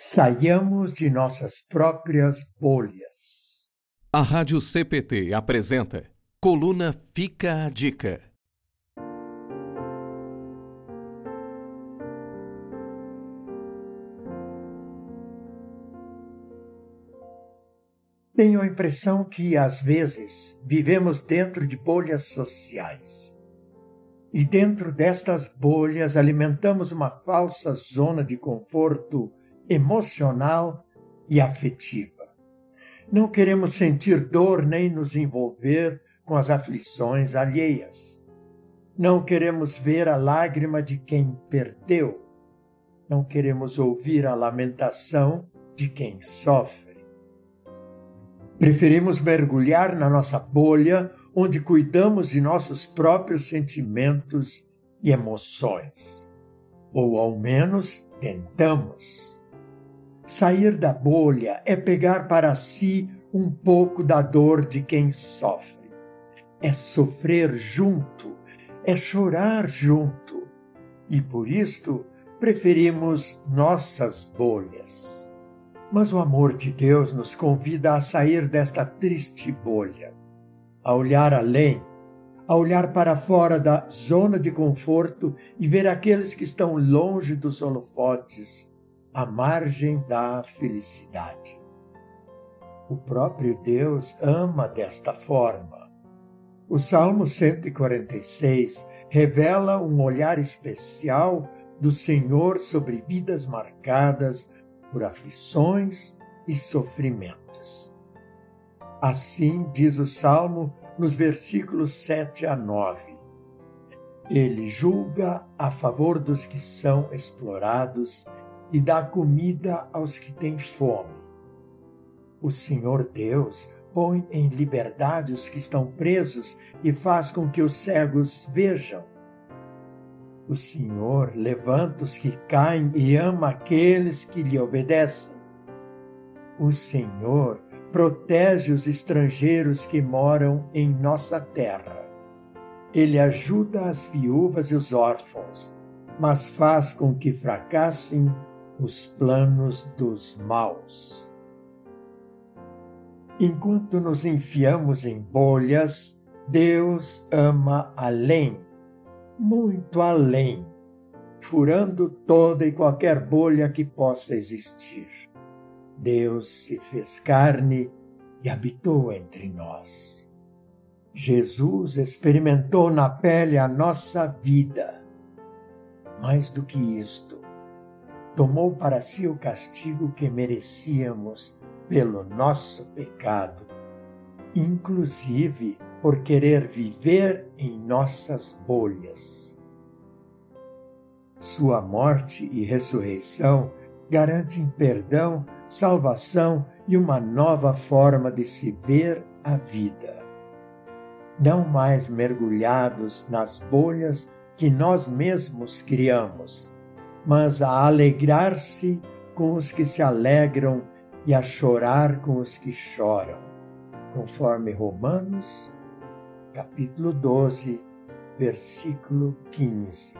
Saiamos de nossas próprias bolhas. A Rádio CPT apresenta Coluna Fica a Dica. Tenho a impressão que, às vezes, vivemos dentro de bolhas sociais. E dentro destas bolhas alimentamos uma falsa zona de conforto emocional e afetiva. Não queremos sentir dor nem nos envolver com as aflições alheias. Não queremos ver a lágrima de quem perdeu. Não queremos ouvir a lamentação de quem sofre. Preferimos mergulhar na nossa bolha, onde cuidamos de nossos próprios sentimentos e emoções. Ou ao menos tentamos. Sair da bolha é pegar para si um pouco da dor de quem sofre. É sofrer junto, é chorar junto. E por isto preferimos nossas bolhas. Mas o amor de Deus nos convida a sair desta triste bolha, a olhar além, a olhar para fora da zona de conforto e ver aqueles que estão longe dos holofotes à margem da felicidade. O próprio Deus ama desta forma. O Salmo 146 revela um olhar especial do Senhor sobre vidas marcadas por aflições e sofrimentos. Assim diz o Salmo nos versículos 7 a 9. Ele julga a favor dos que são explorados e dá comida aos que têm fome. O Senhor Deus põe em liberdade os que estão presos e faz com que os cegos vejam. O Senhor levanta os que caem e ama aqueles que lhe obedecem. O Senhor protege os estrangeiros que moram em nossa terra. Ele ajuda as viúvas e os órfãos, mas faz com que fracassem os planos dos maus. Enquanto nos enfiamos em bolhas, Deus ama além, muito além, furando toda e qualquer bolha que possa existir. Deus se fez carne e habitou entre nós. Jesus experimentou na pele a nossa vida. Mais do que isto, tomou para si o castigo que merecíamos pelo nosso pecado, inclusive por querer viver em nossas bolhas. Sua morte e ressurreição garantem perdão, salvação e uma nova forma de se ver a vida. Não mais mergulhados nas bolhas que nós mesmos criamos mas a alegrar-se com os que se alegram e a chorar com os que choram, conforme Romanos, capítulo 12, versículo 15.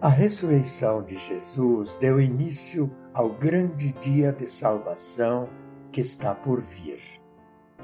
A ressurreição de Jesus deu início ao grande dia de salvação que está por vir.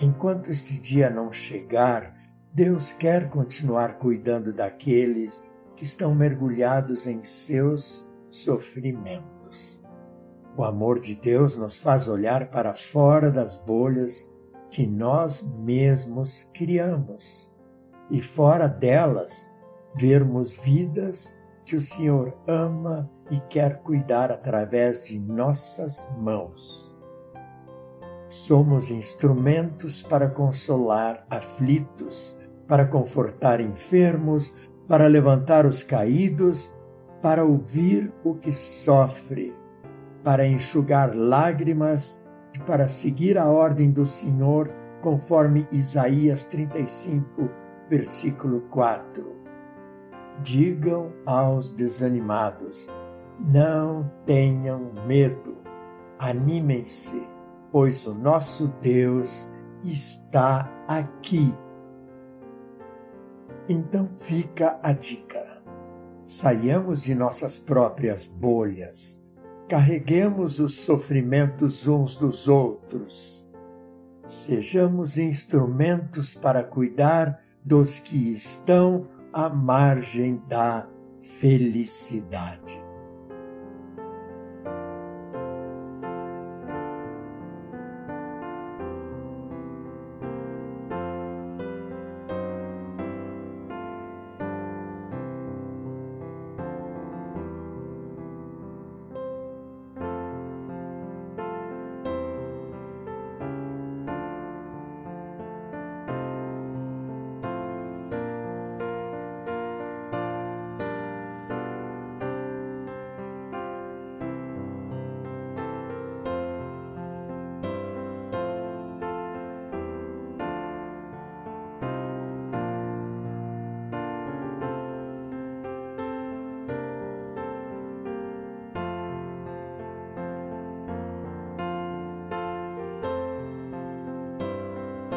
Enquanto este dia não chegar, Deus quer continuar cuidando daqueles que estão mergulhados em seus sofrimentos. O amor de Deus nos faz olhar para fora das bolhas que nós mesmos criamos e fora delas vermos vidas que o Senhor ama e quer cuidar através de nossas mãos. Somos instrumentos para consolar aflitos, para confortar enfermos, para levantar os caídos, para ouvir o que sofre, para enxugar lágrimas e para seguir a ordem do Senhor, conforme Isaías 35, versículo 4. Digam aos desanimados: não tenham medo, animem-se, pois o nosso Deus está aqui então fica a dica. Saiamos de nossas próprias bolhas, carreguemos os sofrimentos uns dos outros. Sejamos instrumentos para cuidar dos que estão à margem da felicidade.